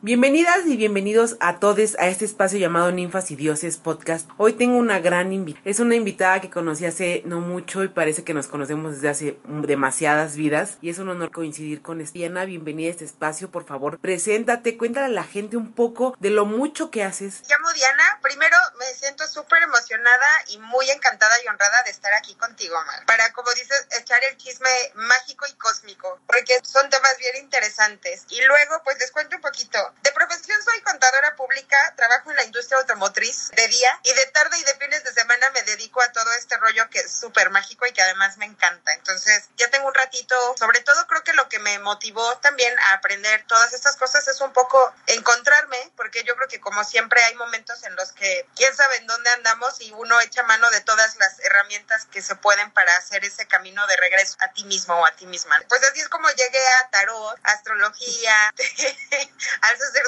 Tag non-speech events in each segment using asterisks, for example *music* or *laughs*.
Bienvenidas y bienvenidos a todos a este espacio llamado Ninfas y Dioses Podcast. Hoy tengo una gran invitada. Es una invitada que conocí hace no mucho y parece que nos conocemos desde hace demasiadas vidas. Y es un honor coincidir con Estiana. Bienvenida a este espacio. Por favor, preséntate, cuéntale a la gente un poco de lo mucho que haces. Me llamo Diana. Primero me siento súper emocionada y muy encantada y honrada de estar aquí contigo, Mar. Para, como dices, echar el chisme mágico y cósmico. Porque son temas bien interesantes. Y luego, pues les cuento un poquito. De profesión soy contadora pública, trabajo en la industria automotriz de día y de tarde y de fines de semana me dedico a todo este rollo que es súper mágico y que además me encanta. Entonces ya tengo un ratito, sobre todo creo que lo que me motivó también a aprender todas estas cosas es un poco encontrarme, porque yo creo que como siempre hay momentos en los que quién sabe en dónde andamos y uno echa mano de todas las herramientas que se pueden para hacer ese camino de regreso a ti mismo o a ti misma. Pues así es como llegué a tarot, astrología, *laughs* al sacerdocio de María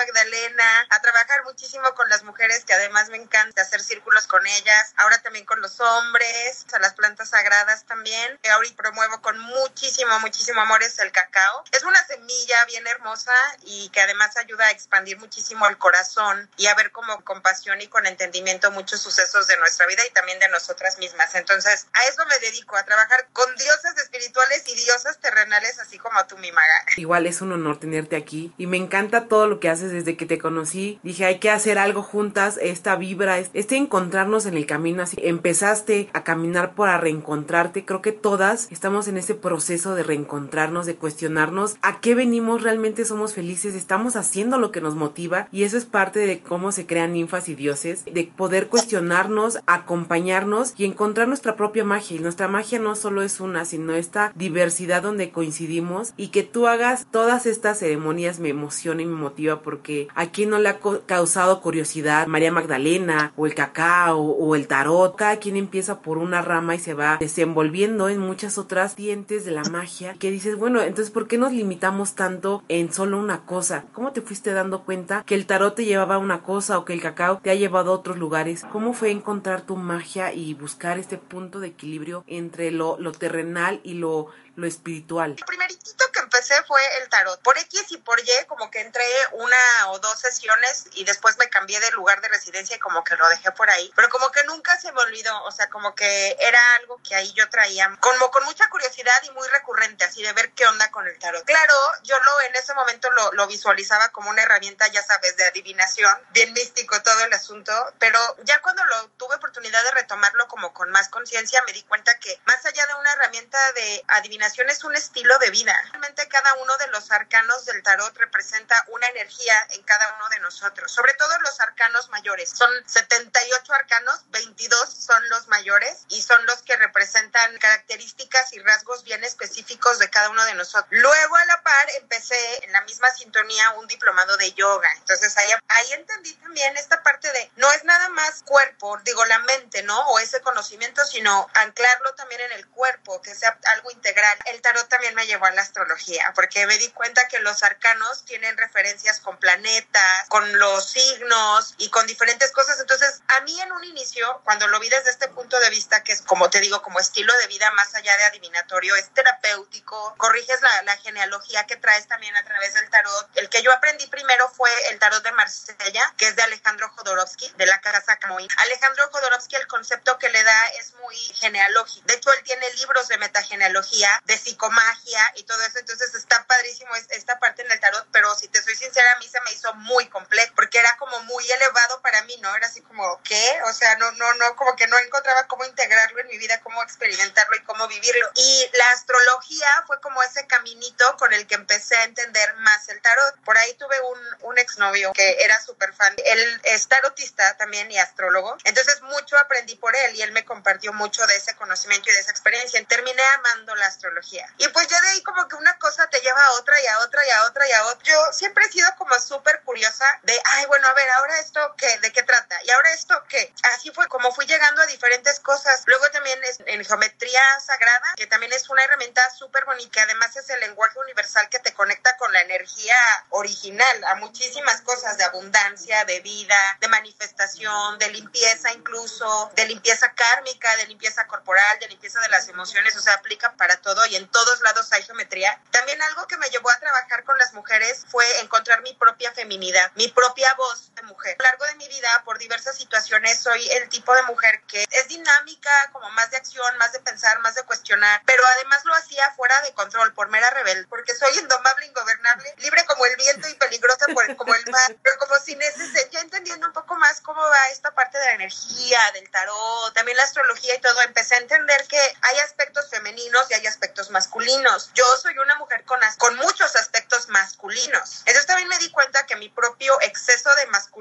Magdalena, a trabajar muchísimo con las mujeres, que además me encanta hacer círculos con ellas, ahora también con los hombres, a las plantas sagradas también. Ahorita promuevo con muchísimo, muchísimo amor es el cacao. Es una semilla bien hermosa y que además ayuda a expandir muchísimo el corazón y a ver como con pasión y con entendimiento muchos sucesos de nuestra vida y también de nosotras mismas. Entonces, a eso me dedico, a trabajar con diosas espirituales y diosas terrenales, así como tú, mi maga. Igual es un honor tenerte aquí y me encanta todo lo que haces desde que te conocí. Dije, hay que hacer algo juntas, esta vibra, este encontrarnos en el camino. Así empezaste a caminar para reencontrarte. Creo que todas estamos en ese proceso de reencontrarnos, de cuestionarnos a qué venimos, realmente somos felices, estamos haciendo lo que nos motiva y eso es parte de cómo se crean ninfas y dioses, de poder cuestionarnos, acompañarnos y encontrar nuestra propia magia. Y nuestra magia no solo es una, sino esta diversidad donde coincidimos y que tú hagas todas estas ceremonias me emociona y me motiva porque a quien no le ha causado curiosidad María Magdalena o el cacao o el tarot, cada quien empieza por una rama y se va desenvolviendo en muchas otras dientes de la magia que dices, bueno, entonces ¿por qué nos limitamos tanto en solo una cosa? ¿Cómo te fuiste dando cuenta que el tarot te llevaba a una cosa o que el cacao te ha llevado a otros lugares? ¿Cómo fue encontrar tu magia y buscar este punto de equilibrio entre lo terrenal y lo, lo espiritual? El primeritito que empecé fue el tarot. Por X y por Y, como que entré una o dos sesiones y después me cambié de lugar de residencia y como que lo dejé por ahí. Pero como que nunca se me olvidó, o sea, como que era algo que ahí yo traía como con mucha curiosidad y muy recurrente, así de ver qué onda con el tarot. Claro, yo lo en ese momento lo, lo visualizaba como una herramienta, ya sabes, de adivinación, bien místico todo el asunto, pero ya cuando lo tuve oportunidad de retomarlo como con más conciencia, me di cuenta que más allá de una herramienta de adivinación es un estilo de vida. Realmente cada uno de los arcanos del tarot representa una energía en cada uno de nosotros, sobre todo los arcanos mayores. Son 78 arcanos, 22 son los mayores y son los que representan características y rasgos bien específicos de cada uno de nosotros. Luego a la par empecé en la misma sintonía un diplomado de yoga. Entonces ahí, ahí entendí también esta parte de no es nada más cuerpo, digo la mente, ¿no? O ese conocimiento, sino anclarlo también en el cuerpo, que sea algo integral. El tarot también me llevó a la astrología, porque me di cuenta que los arcanos tienen referencias con planetas, con los signos y con diferentes cosas. Entonces, a mí en un inicio, cuando lo vi desde este punto de vista, que es como te digo, como estilo de vida más allá de adivinatorio, es terapéutico, corriges la, la genealogía que traes también a través del tarot. El que yo aprendí primero fue el tarot de Marsella, que es de Alejandro Jodorowsky, de la casa Camoy. Alejandro Jodorowsky, el concepto que le da es muy genealógico. De hecho, él tiene libros de metagenealogía, de psicomagia y todo eso. Entonces, está padrísimo esta parte en el tarot, pero si te soy sincera, a mí se me hizo muy complejo, porque era como muy elevado para mí, ¿no? Era así como, ¿qué? O sea, no, no, no, como que no encontraba cómo integrarlo en mi vida, cómo experimentarlo y cómo vivirlo. Y la astrología fue como ese caminito con el que empecé a entender más el tarot. Por ahí tuve un, un exnovio que era súper fan. Él es tarotista también y astrólogo. Entonces mucho aprendí por él y él me compartió mucho de ese conocimiento y de esa experiencia. Terminé amando la astrología. Y pues ya de ahí como que una cosa te lleva a otra y a otra y a otra y a otra. Yo siempre he sido como súper curiosa de, ay, bueno, a ver, ahora esto qué, de qué trata y ahora esto qué. Así fue como fui llegando a diferentes cosas. Luego también es en geometría sagrada, que también es una herramienta súper bonita, que además es el lenguaje universal que te conecta con la energía original a muchísimas cosas de abundancia, de vida, de manifestación, de limpieza incluso, de limpieza kármica, de limpieza corporal, de limpieza de las emociones, o sea, aplica para todo y en todos lados hay geometría. También algo que me llevó a trabajar con las mujeres fue encontrar mi propia feminidad, mi propia voz mujer. A lo largo de mi vida, por diversas situaciones, soy el tipo de mujer que es dinámica, como más de acción, más de pensar, más de cuestionar, pero además lo hacía fuera de control, por mera rebelde, porque soy indomable, ingobernable, libre como el viento y peligrosa como el mar, *laughs* pero como sin ese, ya entendiendo un poco más cómo va esta parte de la energía, del tarot, también la astrología y todo, empecé a entender que hay aspectos femeninos y hay aspectos masculinos. Yo soy una mujer con, con muchos aspectos masculinos. Entonces también me di cuenta que mi propio exceso de masculinidad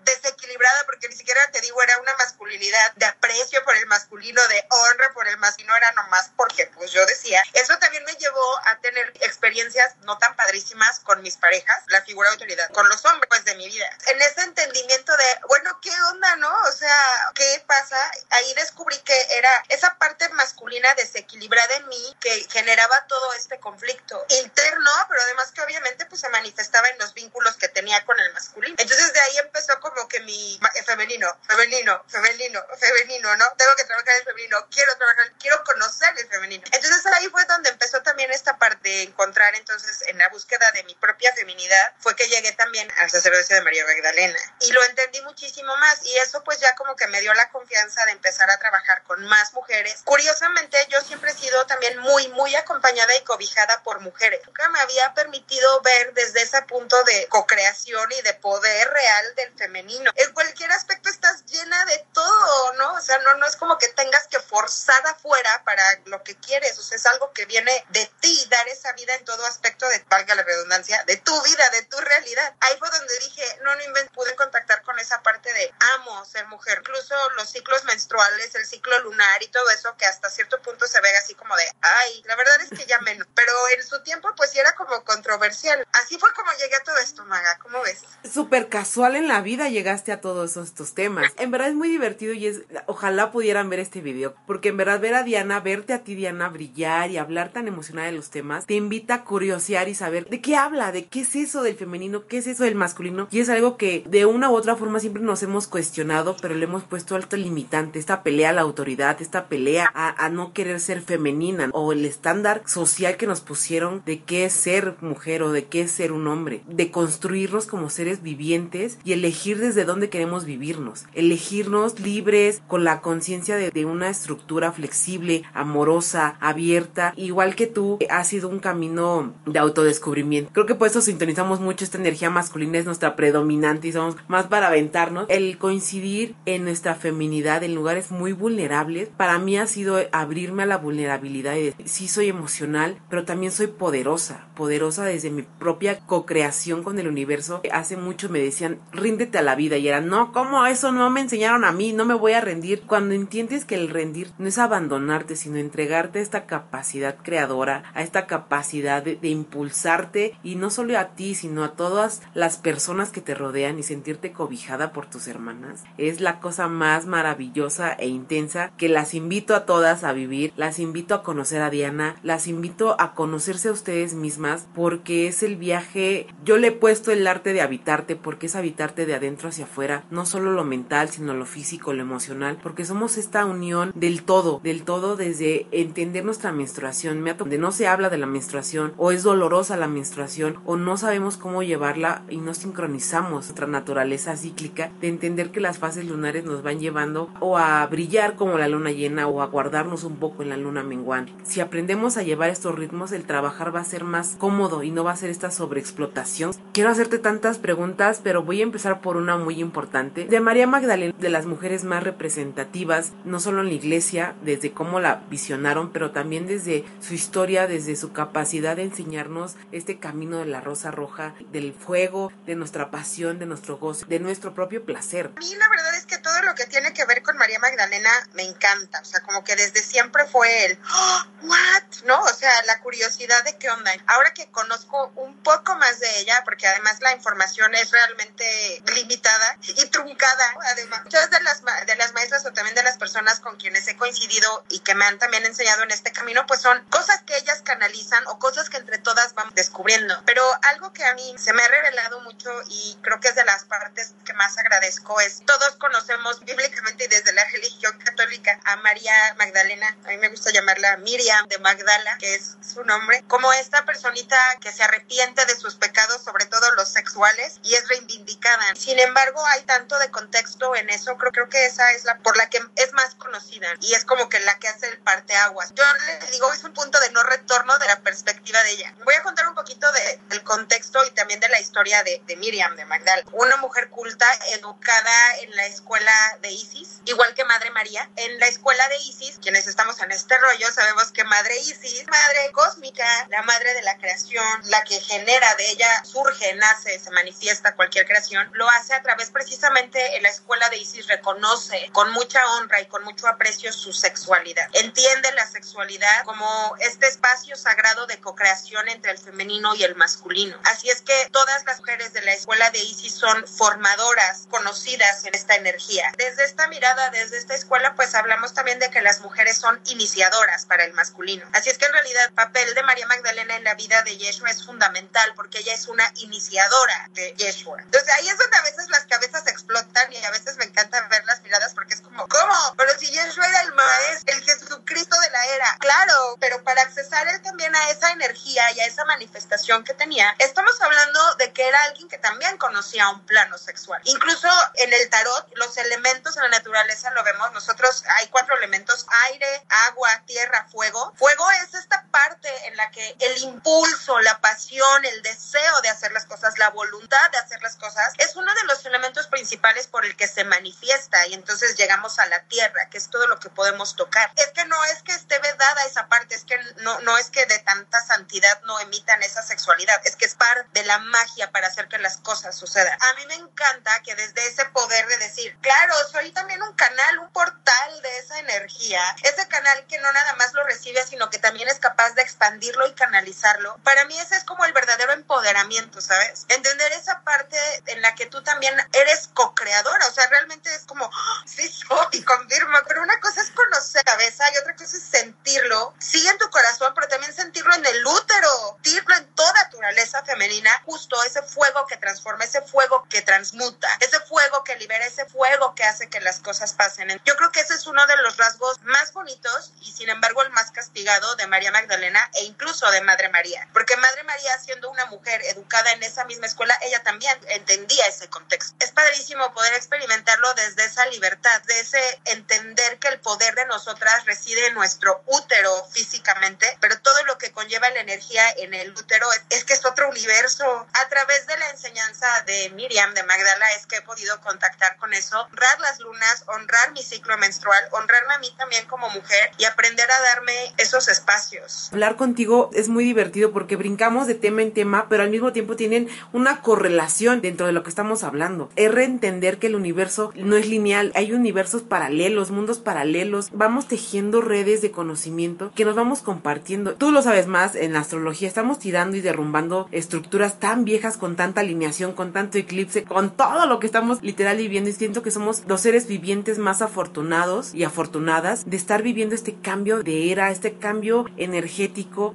desequilibrada, porque ni siquiera te digo, era una masculinidad de aprecio por el masculino, de honra por el masculino, era nomás porque pues yo decía, eso también me llevó a tener experiencias no tan padrísimas con mis parejas, la figura de autoridad, con los hombres pues, de mi vida. En ese entendimiento de, bueno, ¿qué onda, no? O sea, ¿qué pasa? Ahí descubrí que era esa parte masculina desequilibrada en mí que generaba todo este conflicto interno, pero además que obviamente pues se manifestaba en los vínculos que tenía con el masculino. Entonces de ahí empezó como mi femenino, femenino, femenino, femenino, ¿no? Tengo que trabajar el femenino, quiero trabajar, quiero conocer el femenino. Entonces ahí fue donde empezó también esta parte de encontrar entonces en la búsqueda de mi propia feminidad, fue que llegué también al sacerdocio de María Magdalena y lo entendí muchísimo más y eso pues ya como que me dio la confianza de empezar a trabajar con más mujeres. Curiosamente yo siempre he sido también muy, muy acompañada y cobijada por mujeres. Nunca me había permitido ver desde ese punto de co-creación y de poder real del femenino. En cualquier aspecto estás llena de todo, ¿no? O sea, no, no es como que tengas que forzar afuera para lo que quieres, o sea, es algo que viene de ti, dar esa vida en todo aspecto de, valga la redundancia, de tu vida, de tu realidad. Ahí fue donde dije, no, no invento, pude contactar con esa parte de amo ser mujer. Incluso los ciclos menstruales, el ciclo lunar y todo eso, que hasta cierto punto se ve así como de, ay, la verdad es que ya menos. *laughs* Pero en su tiempo, pues sí era como controversial. Así fue como llegué a todo esto, Maga, ¿cómo ves? Súper casual en la vida llegaste a todos estos temas. En verdad es muy divertido y es, ojalá pudieran ver este video, porque en verdad ver a Diana, verte a ti Diana brillar y hablar tan emocionada de los temas, te invita a curiosear y saber de qué habla, de qué es eso del femenino, qué es eso del masculino, y es algo que de una u otra forma siempre nos hemos cuestionado, pero le hemos puesto alto limitante, esta pelea a la autoridad, esta pelea a, a no querer ser femenina, o el estándar social que nos pusieron de qué es ser mujer o de qué es ser un hombre, de construirnos como seres vivientes y elegir desde dónde queremos vivirnos, elegirnos libres con la conciencia de, de, una estructura flexible, amorosa, abierta, igual que tú, ha sido un camino de autodescubrimiento. Creo que por eso sintonizamos mucho esta energía masculina, es nuestra predominante y somos más para aventarnos. El coincidir en nuestra feminidad en lugares muy vulnerables, para mí ha sido abrirme a la vulnerabilidad y decir, sí soy emocional, pero también soy poderosa, poderosa desde mi propia co-creación con el universo. Hace mucho me decían, ríndete a la vida y era, no, ¿cómo eso no me enseñaron a mí? No me voy a rendir. Cuando entiendes que el rendir no es abandonarte, sino entregarte a esta capacidad creadora, a esta capacidad de, de impulsarte y no solo a ti, sino a todas las personas que te rodean y sentirte cobijada por tus hermanas, es la cosa más maravillosa e intensa que las invito a todas a vivir, las invito a conocer a Diana, las invito a conocerse a ustedes mismas porque es el viaje, yo le he puesto el arte de habitarte porque es habitarte de adentro hacia afuera, no solo lo mental, sino lo físico, lo emocional, porque somos esta unión del todo, del todo desde entender nuestra menstruación, donde no se habla de la menstruación o es dolorosa la menstruación o no sabemos cómo llevarla y no sincronizamos nuestra naturaleza cíclica de entender que las fases lunares nos van llevando o a brillar como la luna llena o a guardarnos un poco en la luna menguante. Si aprendemos a llevar estos ritmos, el trabajar va a ser más cómodo y no va a ser esta sobreexplotación. Quiero hacerte tantas preguntas, pero voy a empezar por una muy importante. De María Magdalena, de las mujeres más representativas, no solo en la iglesia, desde cómo la visionaron, pero también desde su historia, desde su capacidad de enseñarnos este camino de la rosa roja, del fuego, de nuestra pasión, de nuestro gozo, de nuestro propio placer. A mí la verdad es que todo lo que tiene que ver con María Magdalena me encanta, o sea, como que desde siempre fue el, oh, ¿what? ¿No? O sea, la curiosidad de qué onda. Ahora que conozco un poco más de ella, porque además la información es realmente limitada y truncada, además, muchas de las, de las maestras o también de las personas con quienes he coincidido y que me han también enseñado en este camino, pues son cosas que ellas canalizan o cosas que entre todas vamos descubriendo. Pero algo que a mí se me ha revelado mucho y creo que es de las partes que más agradezco es, todos conocemos bíblicamente y desde la religión católica a María Magdalena, a mí me gusta llamarla Miriam de Magdala, que es su nombre, como esta personita que se arrepiente de sus pecados, sobre todo los sexuales, y es reivindicada. Sin embargo, hay tanto de contexto en eso, creo, creo que esa es la por la que es más conocida y es como que la que hace el parteaguas. Yo le digo, es un punto de no retorno de la perspectiva de ella. Voy a contar un poquito de, del contexto y también de la historia de, de Miriam, de Magdal, una mujer culta, educada en la escuela de Isis, igual que Madre María. En la escuela de Isis, quienes estamos en este rollo, sabemos que Madre Isis, Madre cósmica, la madre de la creación, la que genera de ella, surge, nace, se manifiesta cualquier creación, lo hace a través precisamente en la escuela de Isis, reconoce con mucha honra y con mucho aprecio su sexualidad. Entiende la sexualidad como este espacio sagrado de co-creación entre el femenino y el masculino. Así es que todas las mujeres de la escuela de Isis son formadoras, conocidas en esta energía. Desde esta mirada, desde esta escuela, pues hablamos también de que las mujeres son iniciadoras para el masculino. Así es que en realidad el papel de María Magdalena en la vida de Yeshua es fundamental porque ella es una iniciadora de Yeshua. Entonces ahí es donde a veces las cabezas explotan y a veces me encanta ver las miradas porque es como, ¿cómo? Pero si Yeshua era el maestro, el Jesucristo de la era. Claro, pero para accesar él también a esa energía y a esa manifestación que tenía, estamos hablando de que era alguien que también conocía un plano sexual. Incluso en el tarot, los elementos en la naturaleza lo vemos. Nosotros hay cuatro elementos, aire, agua, tierra, fuego. Fuego es esta parte en la que el impulso, la pasión, el deseo de hacer las cosas, la voluntad de hacer las cosas, es uno de los elementos principales por el que se manifiesta y entonces llegamos a la tierra, que es todo lo que podemos tocar. Es que no es que esté vedada esa parte, es que no, no es que de tanta santidad no emitan esa sexualidad, es que es parte de la magia para hacer que las cosas sucedan. A mí me encanta que desde ese poder de decir, claro, soy también un canal, un portal de esa energía, ese canal que no nada más lo recibe, sino que también es capaz de expandirlo y canalizarlo. Para mí ese es como el verdadero empoderamiento, ¿sabes? Entender esa parte en la que tú también eres co-creadora, o sea, realmente es como, ¡Ah! sí soy, confirma, pero una cosa es conocer la cabeza y otra cosa es sentirlo, sí en tu corazón, pero también sentirlo en el útero, sentirlo en toda tu naturaleza femenina, justo ese fuego que transforma, ese fuego que transmuta, ese fuego que libera, ese fuego que hace que las cosas pasen. Yo creo que ese es uno de los rasgos más bonitos y sin embargo el más castigado de María Magdalena e incluso de Madre María, porque Madre María siendo una mujer educada en esa misma escuela, ella también entendía ese contexto. Es padrísimo poder experimentarlo desde esa libertad, de ese entender que el poder de nosotras reside en nuestro útero físicamente, pero todo lo que conlleva la energía en el útero es, es que es otro universo. A través de la enseñanza de Miriam, de Magdala, es que he podido contactar con eso, honrar las lunas, honrar mi ciclo menstrual, honrarme a mí también como mujer y aprender a darme esos espacios. Hablar contigo es muy divertido porque brincamos de tema en tema, pero al mismo tiempo tienen una correlación dentro de lo que estamos hablando. Es reentender que el universo no es lineal, hay universos paralelos, mundos paralelos, vamos tejiendo redes de conocimiento que nos vamos compartiendo. Tú lo sabes más en la astrología, estamos tirando y derrumbando estructuras tan viejas con tanta alineación, con tanto eclipse, con todo lo que estamos literal viviendo y siento que somos los seres vivientes más afortunados y afortunadas de estar viviendo este cambio de era, este cambio energético,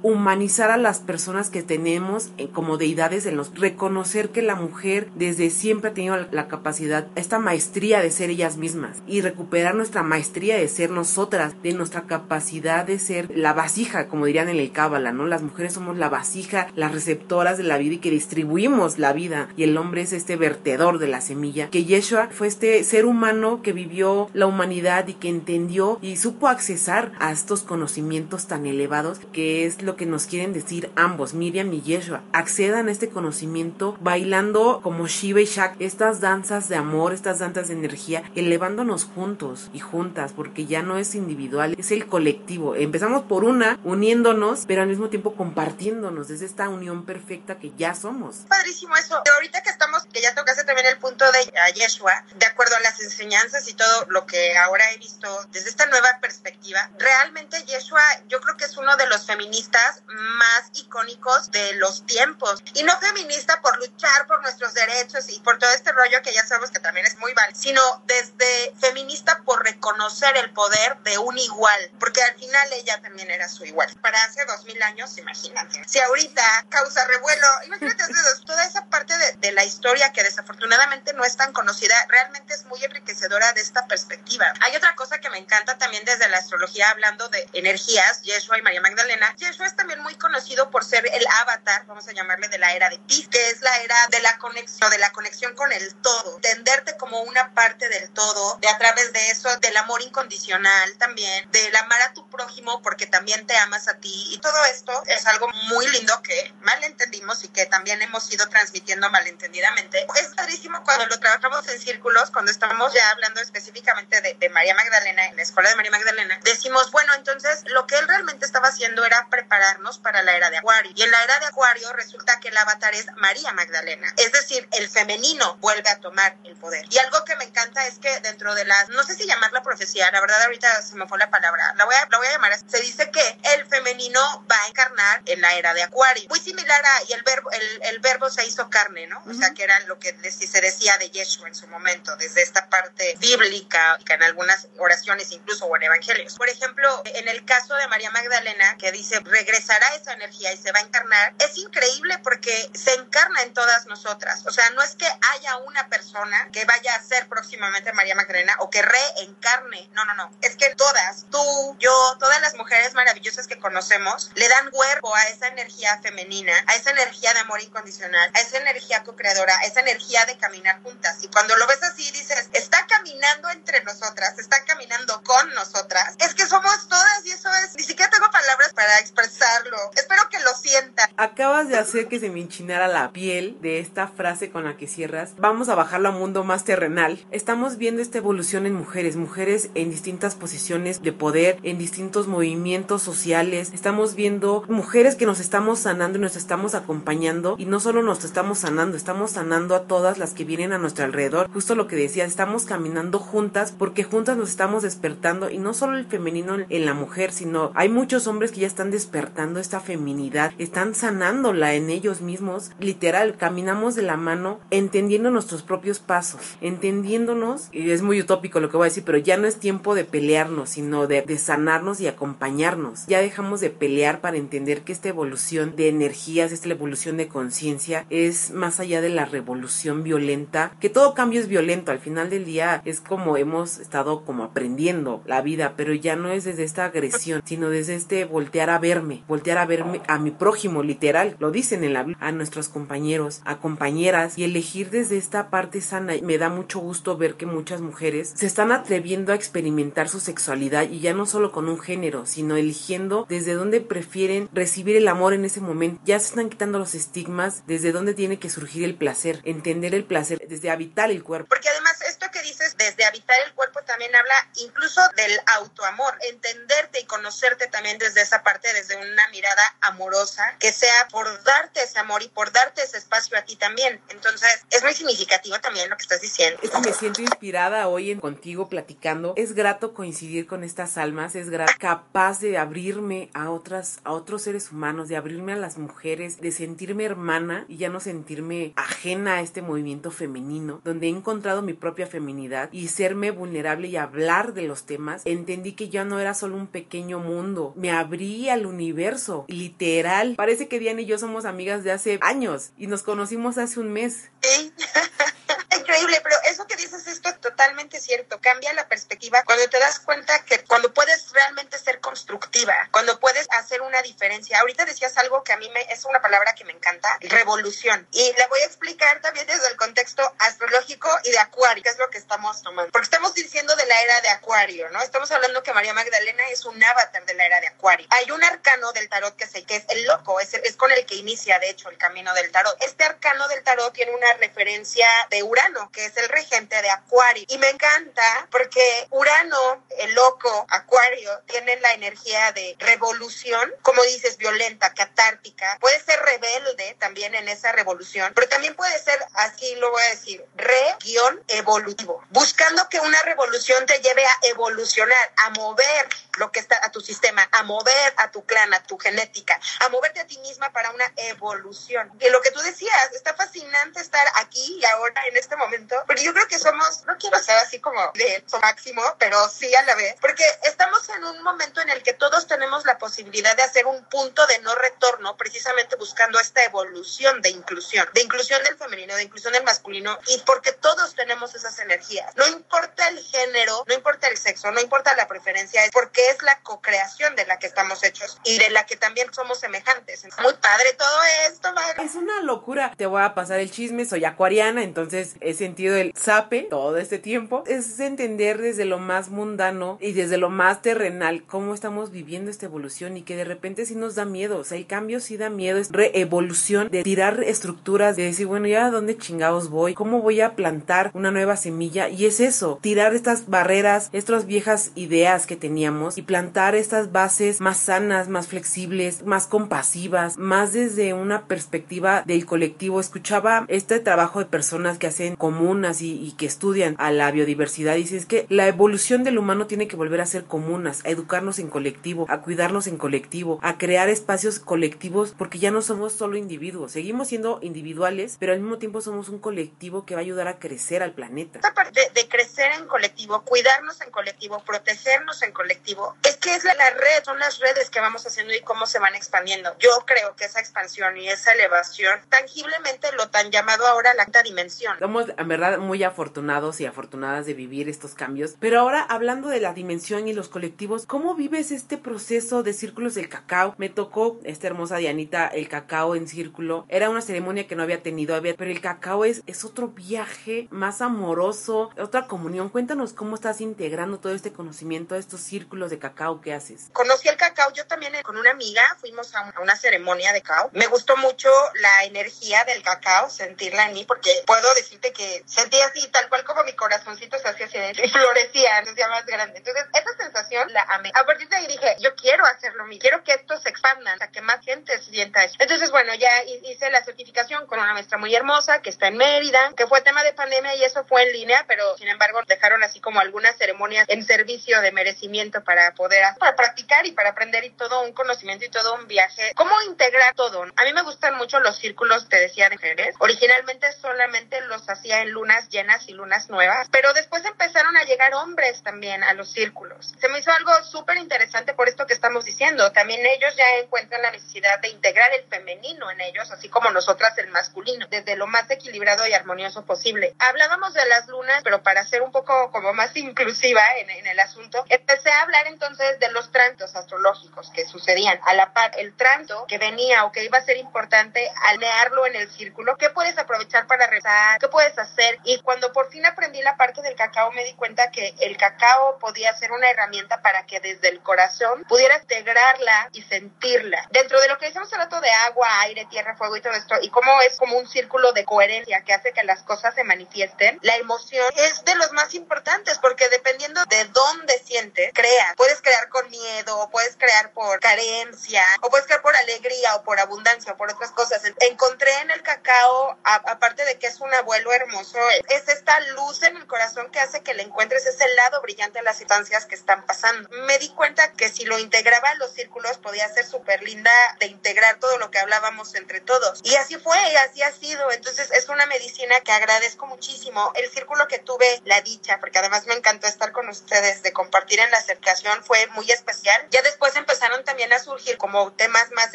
humanizar a las personas que tenemos eh, como deidades en los reconocer que la mujer desde siempre ha tenido la capacidad, esta maestría de ser ellas mismas y recuperar nuestra maestría de ser nosotras, de nuestra capacidad de ser la vasija, como dirían en el Cábala, ¿no? Las mujeres somos la vasija, las receptoras de la vida y que distribuimos la vida y el hombre es este vertedor de la semilla. Que Yeshua fue este ser humano que vivió la humanidad y que entendió y supo accesar a estos conocimientos tan elevados que es lo que nos quieren decir ambos, Miriam y Yeshua. Accedan a este conocimiento bailando como Shiva y Shak, estas danzas de amor, estas danzas de energía, elevándonos juntos y juntas, porque ya no es individual, es el colectivo. Empezamos por una, uniéndonos, pero al mismo tiempo compartiéndonos desde esta unión perfecta que ya somos. padrísimo eso. De ahorita que estamos, que ya tocaste también el punto de Yeshua, de acuerdo a las enseñanzas y todo lo que ahora he visto desde esta nueva perspectiva, realmente Yeshua yo creo que es uno de los feministas más icónicos de los tiempos. Y no feminista por luchar por nuestros derechos y por todo este rollo que ya sabemos que también es muy válido, sino desde feminista por reconocer el poder de un igual, porque al final ella también era su igual. Para hace dos mil años, imagínate. Si ahorita causa revuelo, imagínate toda esa parte de, de la historia que desafortunadamente no es tan conocida, realmente es muy enriquecedora de esta perspectiva. Hay otra cosa que me encanta también desde la astrología, hablando de energías, Yeshua y María Magdalena. Yeshua es también muy conocido por ser el avatar, vamos a llamarle, de la era de Pi, que es la era de la conexión, de la conexión con el todo, entenderte como una parte del todo, de a través de eso, del amor incondicional también, del amar a tu prójimo porque también te amas a ti. Y todo esto es algo muy lindo que mal entendimos y que también hemos ido transmitiendo malentendidamente. Es padrísimo cuando lo trabajamos en círculos, cuando estamos ya hablando específicamente de, de María Magdalena, en la escuela de María Magdalena, decimos, bueno, entonces lo que él realmente estaba haciendo era prepararnos para la era de Acuario. Y en la era de Acuario resulta que el avatar es María Magdalena. Es decir, el femenino vuelve a tomar el poder. Y algo que me encanta es que dentro de las, no sé si llamarla profecía, la verdad ahorita se me fue la palabra, la voy a, la voy a llamar, se dice que el femenino va a encarnar en la era de Acuario. Muy similar a, y el verbo, el, el verbo se hizo carne, ¿no? O sea, que era lo que se decía de Yeshua en su momento, desde esta parte bíblica, en algunas oraciones incluso o en evangelios. Por ejemplo, en el caso de María Magdalena, que dice, regresará esa energía y se va a encarnar, es increíble porque se encarna en todas nosotras. O sea, no es que haya una persona que vaya a ser próximamente María Magdalena o que reencarne. No, no, no. Es que todas, tú, yo, todas las mujeres maravillosas que conocemos, le dan cuerpo a esa energía femenina, a esa energía de amor incondicional, a esa energía co-creadora, a esa energía de caminar juntas. Y cuando lo ves así, dices, está caminando entre nosotras, está caminando con nosotras. Es que somos todas y eso es, ni siquiera tengo palabras para expresarlo. Espero que lo sientan. Acabas de hacer que se me enchinara la piel de esta frase con la que cierras. Vamos a bajarlo a mundo más terrenal. Estamos viendo esta evolución en mujeres, mujeres en distintas posiciones de poder, en distintos movimientos sociales. Estamos viendo mujeres que nos estamos sanando y nos estamos acompañando y no solo nos estamos sanando, estamos sanando a todas las que vienen a nuestro alrededor. Justo lo que decía, estamos caminando juntas porque juntas nos estamos despertando y no solo el femenino en la mujer, sino hay muchos hombres que ya están despertando esta feminidad, están sanándola en ellos mismos. Literal, caminamos de la mano entendiendo nuestros propios pasos, entendiéndonos, y es muy utópico lo que voy a decir, pero ya no es tiempo de pelearnos, sino de, de sanarnos y acompañarnos. Ya dejamos de pelear para entender que esta evolución de energías, esta evolución de conciencia es más allá de la revolución violenta, que todo cambio es violento, al final del día es como hemos estado como aprendiendo la vida, pero ya no es desde esta agresión, sino desde este voltear a verme, voltear a verme a mi prójimo, literal, lo dicen en la Biblia, a nuestros compañeros, a compañeras y elegir desde esta parte sana. Me da mucho gusto ver que muchas mujeres se están atreviendo a experimentar su sexualidad y ya no solo con un género, sino eligiendo desde dónde prefieren recibir el amor en ese momento. Ya se están quitando los estigmas desde dónde tiene que surgir el placer, entender el placer, desde habitar el cuerpo. Porque además esto que dices desde habitar el cuerpo también habla incluso del autoamor, entenderte y conocerte también desde esa parte, desde una mirada amorosa, que sea por darte ese amor y por darte ese espacio a ti también. Entonces, es muy significativo también lo que estás diciendo. Es que me siento inspirada hoy en contigo platicando. Es grato coincidir con estas almas, es grato capaz de abrirme a otras a otros seres humanos, de abrirme a las mujeres, de sentirme hermana y ya no sentirme ajena a este movimiento femenino, donde he encontrado mi propia feminidad y serme vulnerable y hablar de los temas, entendí que ya no era solo un pequeño mundo, me abrí al universo, literal. Parece que Diana y yo somos amigas de hace años y nos conocimos hace un mes. Sí. *laughs* Increíble, pero eso que dices esto es totalmente cierto. Cambia la perspectiva cuando te das cuenta que cuando puedes realmente ser constructiva, cuando puedes hacer una diferencia. Ahorita decías algo que a mí me, es una palabra que me encanta, revolución. Y la voy a explicar también desde el contexto astrológico y de Acuario, que es lo que estamos tomando. Porque estamos diciendo de la era de Acuario, ¿no? Estamos hablando que María Magdalena es un avatar de la era de Acuario. Hay un arcano del tarot que, sé, que es el loco, es, es con el que inicia, de hecho, el camino del tarot. Este arcano del tarot tiene una referencia de Urano, que es el regente de Acuario. Y me encanta porque Urano, el loco, Acuario, tiene la energía de revolución, como dices, violenta, catártica. Puede ser rebelde también en esa revolución, pero también puede ser, así lo voy a decir, re-evolutivo. Buscando que una revolución te lleve a evolucionar, a mover lo que está a tu sistema, a mover a tu clan, a tu genética, a moverte a ti misma para una evolución. Y lo que tú decías, está fascinante estar aquí y ahora en este momento, porque yo creo que somos, no quiero ser así como de máximo, pero sí a la vez, porque estamos en un momento en el que todos tenemos la posibilidad de hacer un punto de no retorno, precisamente buscando esta evolución de inclusión, de inclusión del femenino, de inclusión del masculino, y porque todos tenemos esas energías. No importa el género, no importa el sexo, no importa la preferencia, es porque es la co-creación de la que estamos hechos y de la que también somos semejantes. Muy padre todo esto, madre. Es una locura. Te voy a pasar el chisme, soy acuariana, entonces he sentido el sape todo este tiempo. Es entender desde lo más mundano y desde lo más terrenal cómo estamos viviendo esta evolución y que de repente sí nos da miedo. O sea, el cambio sí da miedo, es reevolución de tirar estructuras, de decir, bueno, ya a dónde chingados voy, cómo voy a plantar una nueva semilla. Y es eso, tirar estas barreras, estas viejas ideas que teníamos y plantar estas bases más sanas, más flexibles, más compasivas, más desde una perspectiva del colectivo. Escuchaba este trabajo de personas que hacen comunas y, que estudian a la biodiversidad y es que la evolución del humano tiene que volver a ser comunas, a educarnos en colectivo, a cuidarnos en colectivo, a crear espacios colectivos porque ya no somos solo individuos, seguimos siendo individuales, pero al mismo tiempo somos un colectivo que va a ayudar a crecer al planeta. Esta parte de crecer en colectivo, cuidarnos en colectivo, protegernos en colectivo, es que es la, red, son las redes que vamos haciendo y cómo se van expandiendo. Yo creo que esa expansión y esa elevación, tangiblemente lo tan llamado ahora la quinta dimensión. Somos en verdad muy afortunados y afortunadas de vivir estos cambios. Pero ahora hablando de la dimensión y los colectivos, ¿cómo vives este proceso de círculos del cacao? Me tocó esta hermosa Dianita, el cacao en círculo. Era una ceremonia que no había tenido, pero el cacao es, es otro viaje más amoroso, otra comunión. Cuéntanos cómo estás integrando todo este conocimiento estos círculos de cacao que haces? Conocí el cacao yo también con una amiga, fuimos a una ceremonia de cacao. Me gustó mucho la energía del cacao, sentirla en mí, porque puedo decirte que sentí así, tal cual como mi corazoncito se hacía así y *laughs* florecía, se hacía más grande. Entonces, esa sensación la amé. A partir de ahí dije, yo quiero hacerlo mío, quiero que esto se expanda, o que más gente se sienta eso. Entonces, bueno, ya hice la certificación con una maestra muy hermosa que está en Mérida, que fue tema de pandemia y eso fue en línea, pero sin embargo dejaron así como algunas ceremonias en servicio de merecimiento para poder para practicar y para aprender y todo un conocimiento y todo un viaje. ¿Cómo integrar todo? A mí me gustan mucho los círculos, te decía, de mujeres. Originalmente solamente los hacía en lunas llenas y lunas nuevas, pero después empezaron a llegar hombres también a los círculos. Se me hizo algo súper interesante por esto que estamos diciendo. También ellos ya encuentran la necesidad de integrar el femenino en ellos, así como nosotras el masculino, desde lo más equilibrado y armonioso posible. Hablábamos de las lunas, pero para ser un poco como más inclusiva en, en el asunto, empecé a hablar entonces de los trantos astrológicos que sucedían. A la par, el tranto que venía o que iba a ser importante, alinearlo en el círculo, ¿qué puedes aprovechar para rezar? ¿Qué puedes hacer? Y cuando por fin aprendí la parte del cacao, me di cuenta que el cacao podía ser una herramienta para que desde el corazón pudiera integrarla y sentirla. Dentro de lo que decimos el rato de agua, aire, tierra, fuego y todo esto, y cómo es como un círculo de coherencia que hace que las cosas se manifiesten, la emoción es de los más importantes porque dependiendo de dónde sientes, crea. Puedes crear con miedo, o puedes crear por carencia, o puedes crear por alegría, o por abundancia, o por otras cosas. Encontré en el cacao, aparte de que es un abuelo hermoso, es esta luz en el corazón que hace que le encuentres ese lado brillante a las circunstancias que están pasando. Me di cuenta que si lo integraba en los círculos podía ser súper linda de integrar todo lo que hablábamos entre todos. Y así fue, y así ha sido. Entonces es una medicina que agradezco muchísimo. El círculo que tuve la dicha, porque además me encantó estar con ustedes, de compartir en la acercación, fue muy especial. Ya después empezaron también a surgir como temas más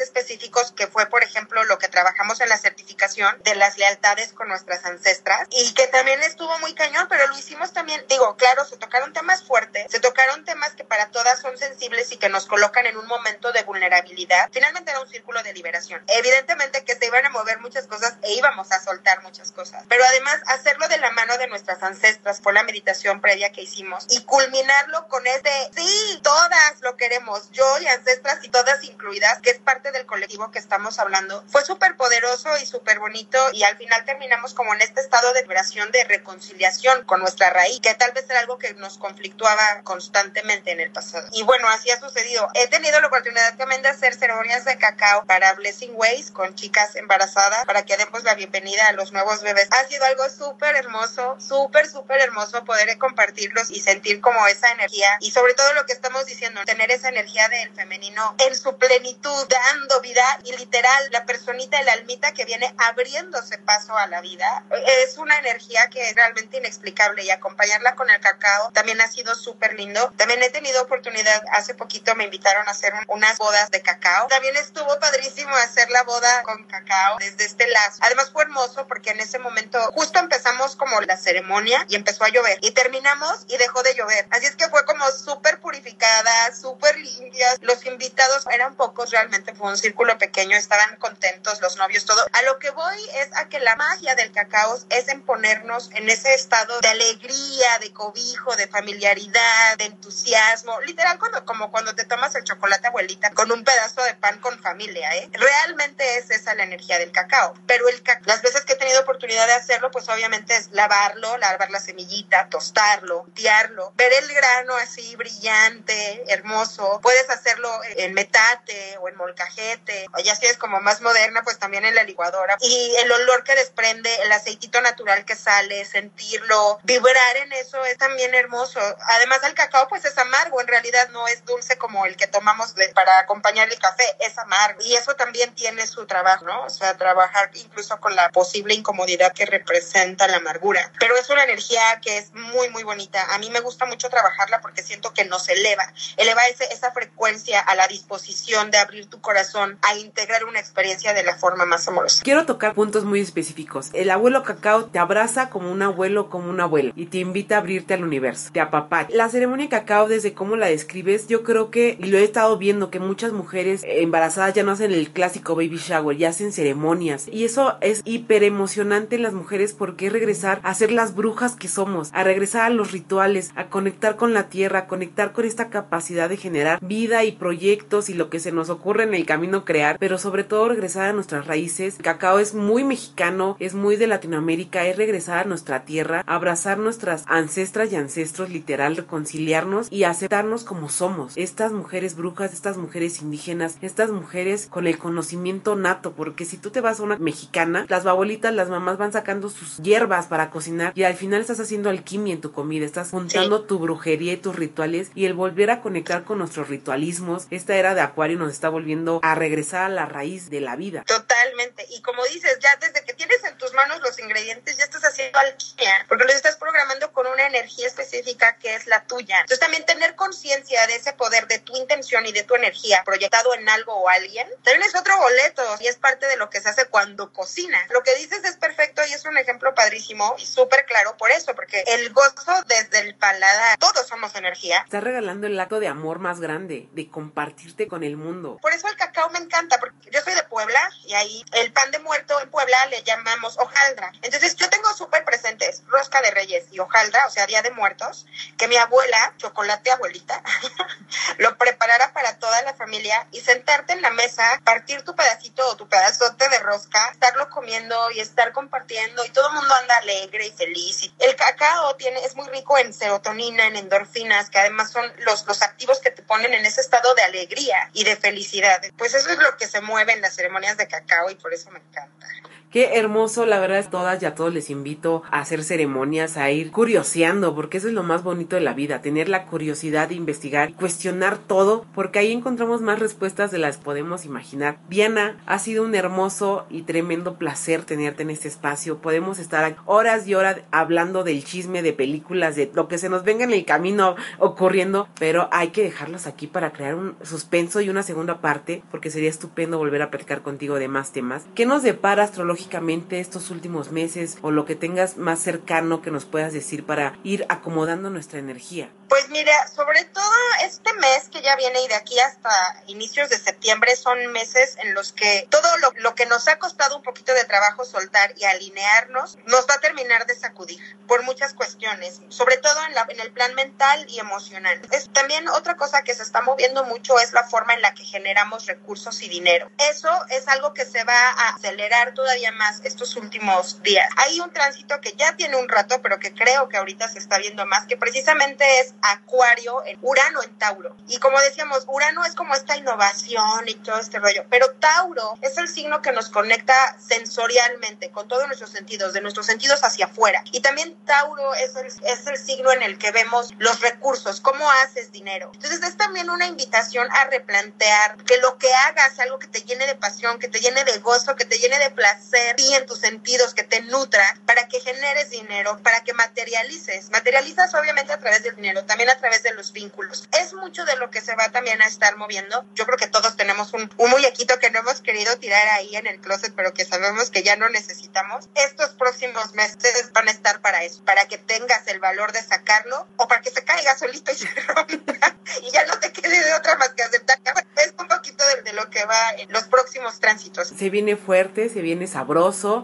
específicos que fue, por ejemplo, lo que trabajamos en la certificación de las lealtades con nuestras ancestras y que también estuvo muy cañón, pero lo hicimos también, digo, claro, se tocaron temas fuertes, se tocaron temas que para todas son sensibles y que nos colocan en un momento de vulnerabilidad. Finalmente era un círculo de liberación. Evidentemente que se iban a mover muchas cosas e íbamos a soltar muchas cosas, pero además hacerlo de la mano de nuestras ancestras fue la meditación previa que hicimos y culminarlo con este, sí, Todas lo queremos. Yo y ancestras y todas incluidas, que es parte del colectivo que estamos hablando. Fue súper poderoso y súper bonito y al final terminamos como en este estado de liberación, de reconciliación con nuestra raíz, que tal vez era algo que nos conflictuaba constantemente en el pasado. Y bueno, así ha sucedido. He tenido la oportunidad también de hacer ceremonias de cacao para Blessing Ways con chicas embarazadas para que demos la bienvenida a los nuevos bebés. Ha sido algo súper hermoso, súper, súper hermoso poder compartirlos y sentir como esa energía y sobre todo lo que estamos diciendo, tener esa energía del femenino en su plenitud, dando vida y literal, la personita, el almita que viene abriéndose paso a la vida, es una energía que es realmente inexplicable y acompañarla con el cacao también ha sido súper lindo. También he tenido oportunidad, hace poquito me invitaron a hacer unas bodas de cacao. También estuvo padrísimo hacer la boda con cacao desde este lazo. Además fue hermoso porque en ese momento justo empezamos como la ceremonia y empezó a llover y terminamos y dejó de llover. Así es que fue como súper purificada, súper limpia. Los invitados eran pocos realmente, fue un círculo pequeño, estaban contentos los novios, todo. A lo que voy es a que la magia del cacao es en ponernos en ese estado de alegría, de cobijo, de familiaridad, de entusiasmo. Literal, cuando, como cuando te tomas el chocolate abuelita con un pedazo de pan con familia, ¿eh? Realmente es esa la energía del cacao. Pero el las veces que he tenido oportunidad de hacerlo, pues obviamente es lavarlo, lavar la semillita, tostarlo, tiarlo, ver el grano así brillante, hermoso. Puedes hacerlo en metate o en molcajete, o ya si es como más moderna, pues también en la licuadora. Y el olor que desprende, el aceitito natural que sale, sentirlo, vibrar en eso es también hermoso. Además, el cacao pues es amargo, en realidad no es dulce como el que tomamos para acompañar el café, es amargo. Y eso también tiene su trabajo, ¿no? O sea, trabajar incluso con la posible incomodidad que representa la amargura. Pero es una energía que es muy, muy bonita. A mí me gusta mucho trabajarla porque siento que nos eleva, eleva ese, esa frecuencia a la disposición de abrir tu corazón a integrar una experiencia de la forma más amorosa. Quiero tocar puntos muy específicos. El abuelo cacao te abraza como un abuelo, como un abuelo, y te invita a abrirte al universo, te apapacha. La ceremonia cacao, desde cómo la describes, yo creo que, y lo he estado viendo, que muchas mujeres embarazadas ya no hacen el clásico baby shower, ya hacen ceremonias. Y eso es hiper emocionante en las mujeres porque es regresar a ser las brujas que somos, a regresar a los rituales, a conectar con la tierra, a conectar con esta capacidad de generar vida y proyectos y lo que se nos ocurre en el camino crear, pero sobre todo regresar a nuestras raíces. Cacao es muy mexicano, es muy de Latinoamérica, es regresar a nuestra tierra, abrazar nuestras ancestras y ancestros, literal, reconciliarnos y aceptarnos como somos. Estas mujeres brujas, estas mujeres indígenas, estas mujeres con el conocimiento nato, porque si tú te vas a una mexicana, las babolitas, las mamás van sacando sus hierbas para cocinar y al final estás haciendo alquimia en tu comida, estás juntando tu brujería y tus rituales y el volver a conectar con nuestros ritualismos, esta era de Acuario nos está volviendo a regresar a la raíz de la vida. Totalmente. Y como dices, ya desde que tienes en tus manos los ingredientes, ya estás haciendo alquimia, porque los estás programando con una energía específica que es la tuya. Entonces también tener conciencia de ese poder, de tu intención y de tu energía proyectado en algo o alguien, también es otro boleto y es parte de lo que se hace cuando cocina. Lo que dices es perfecto y es un ejemplo padrísimo y súper claro por eso, porque el gozo desde el paladar, todos somos energía. Estás regalando el acto de amor más grande, de compartirte con el mundo. Por eso el cacao me encanta, porque yo soy de Puebla y ahí el pan de muerto en Puebla le llamamos hojaldra. Entonces yo tengo súper presentes rosca de reyes y hojaldra, o sea, día de muertos, que mi abuela, chocolate abuelita, *laughs* lo preparara para toda la familia y sentarte en la mesa, partir tu pedacito o tu pedazote de rosca, estarlo comiendo y estar compartiendo y todo el mundo anda alegre y feliz. El cacao tiene, es muy rico en serotonina, en endorfinas, que además son los, los activos que te ponen en ese estado de alegría y de felicidad. Pues eso es lo que se mueve en las ceremonias de cacao y por eso me encanta. Qué hermoso, la verdad, todas y a todos les invito a hacer ceremonias, a ir curioseando, porque eso es lo más bonito de la vida, tener la curiosidad de investigar, cuestionar todo, porque ahí encontramos más respuestas de las podemos imaginar. Diana, ha sido un hermoso y tremendo placer tenerte en este espacio. Podemos estar horas y horas hablando del chisme de películas, de lo que se nos venga en el camino ocurriendo, pero hay que dejarlos aquí para crear un suspenso y una segunda parte, porque sería estupendo volver a platicar contigo de más temas. ¿Qué nos depara astrología? Astrológicamente estos últimos meses o lo que tengas más cercano que nos puedas decir para ir acomodando nuestra energía? Pues mira, sobre todo este mes que ya viene y de aquí hasta inicios de septiembre son meses en los que todo lo, que nos ha costado un poquito de trabajo soltar y alinearnos nos va a terminar de sacudir por muchas cuestiones, sobre todo en, la, en el plan mental y emocional. Es, también otra cosa que se está moviendo mucho es la forma en la que generamos recursos y dinero. Eso es algo que se va a acelerar todavía más estos últimos días. Hay un tránsito que ya tiene un rato, pero que creo que ahorita se está viendo más, que precisamente es Acuario, en Urano en Tauro. Y como decíamos, Urano es como esta innovación y todo este rollo, pero Tauro es el signo que nos conecta sensorialmente con todos nuestros sentidos, de nuestros sentidos hacia afuera. Y también Tauro es el, es el signo en el que vemos los recursos, cómo haces dinero. Entonces es también una invitación a replantear que lo que hagas algo que te llene de pasión, que te llene de gozo, que te llene de placer y en tus sentidos, que te nutra para que generes dinero, para que materialices. Materializas obviamente a través del dinero, también a través de los vínculos. Es mucho de lo que se va también a estar moviendo. Yo creo que todos tenemos un, un muñequito que no hemos querido tirar ahí en el closet, pero que sabemos que ya no necesitamos. Estos próximos meses van a estar para eso, para que tengas el valor de sacarlo o para que se caiga solito y *laughs* se rompa y ya no te quede de otra más que aceptar. Es un poquito de, de lo que va en los próximos tránsitos. Se viene fuerte, se viene sabroso,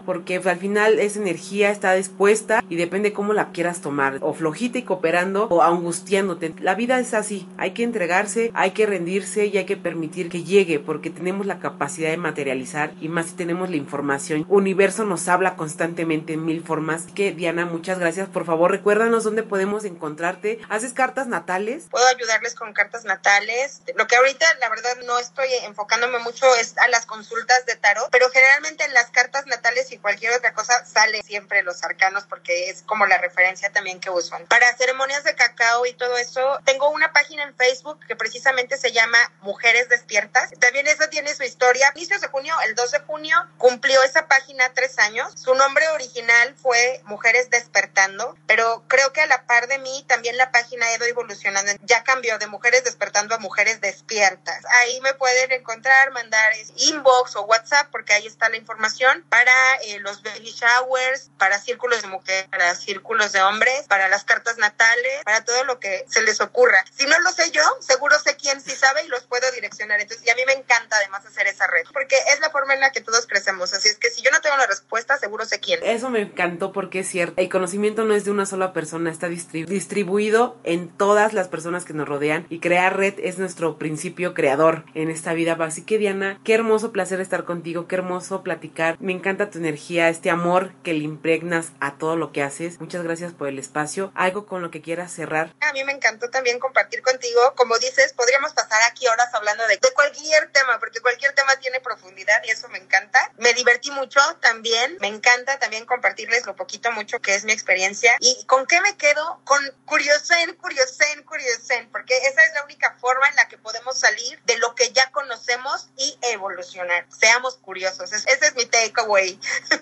porque al final esa energía está dispuesta y depende cómo la quieras tomar, o flojita y cooperando o angustiándote. La vida es así, hay que entregarse, hay que rendirse y hay que permitir que llegue, porque tenemos la capacidad de materializar y más si tenemos la información. Universo nos habla constantemente en mil formas. Que Diana, muchas gracias. Por favor, recuérdanos dónde podemos encontrarte. ¿Haces cartas natales? Puedo ayudarles con cartas natales. Lo que ahorita, la verdad, no estoy enfocándome mucho es a las consultas de tarot, pero generalmente en las cartas natales y cualquier otra cosa sale siempre los arcanos porque es como la referencia también que usan. Para ceremonias de cacao y todo eso, tengo una página en Facebook que precisamente se llama Mujeres Despiertas. También eso tiene su historia. Inicios de junio, el 2 de junio, cumplió esa página tres años. Su nombre original fue Mujeres Despertando, pero creo que a la par de mí también la página ha ido evolucionando. Ya cambió de Mujeres Despertando a Mujeres Despiertas. Ahí me pueden encontrar, mandar inbox o WhatsApp porque ahí está la información para eh, los baby showers, para círculos de mujeres, para círculos de hombres, para las cartas natales, para todo lo que se les ocurra. Si no lo sé yo, seguro sé quién sí sabe y los puedo direccionar. Entonces, y a mí me encanta además hacer esa red porque es la forma en la que todos crecemos. Así es que si yo no tengo la respuesta, seguro sé quién. Eso me encantó porque es cierto. El conocimiento no es de una sola persona, está distribuido en todas las personas que nos rodean y crear red es nuestro principio creador en esta vida. Así que Diana, qué hermoso placer estar contigo, qué hermoso platicar. Me encanta tu energía, este amor que le impregnas a todo lo que haces. Muchas gracias por el espacio. Algo con lo que quieras cerrar. A mí me encantó también compartir contigo. Como dices, podríamos pasar aquí horas hablando de, de cualquier tema, porque cualquier tema tiene profundidad y eso me encanta. Me divertí mucho también. Me encanta también compartirles lo poquito mucho que es mi experiencia. ¿Y con qué me quedo? Con curiosen, curiosen, curiosen, porque esa es la única forma en la que podemos salir de lo que ya conocemos y evolucionar. Seamos curiosos. Ese es mi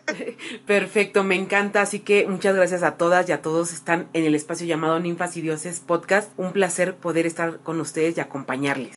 *laughs* Perfecto, me encanta. Así que muchas gracias a todas y a todos. Están en el espacio llamado Ninfas y Dioses Podcast. Un placer poder estar con ustedes y acompañarles.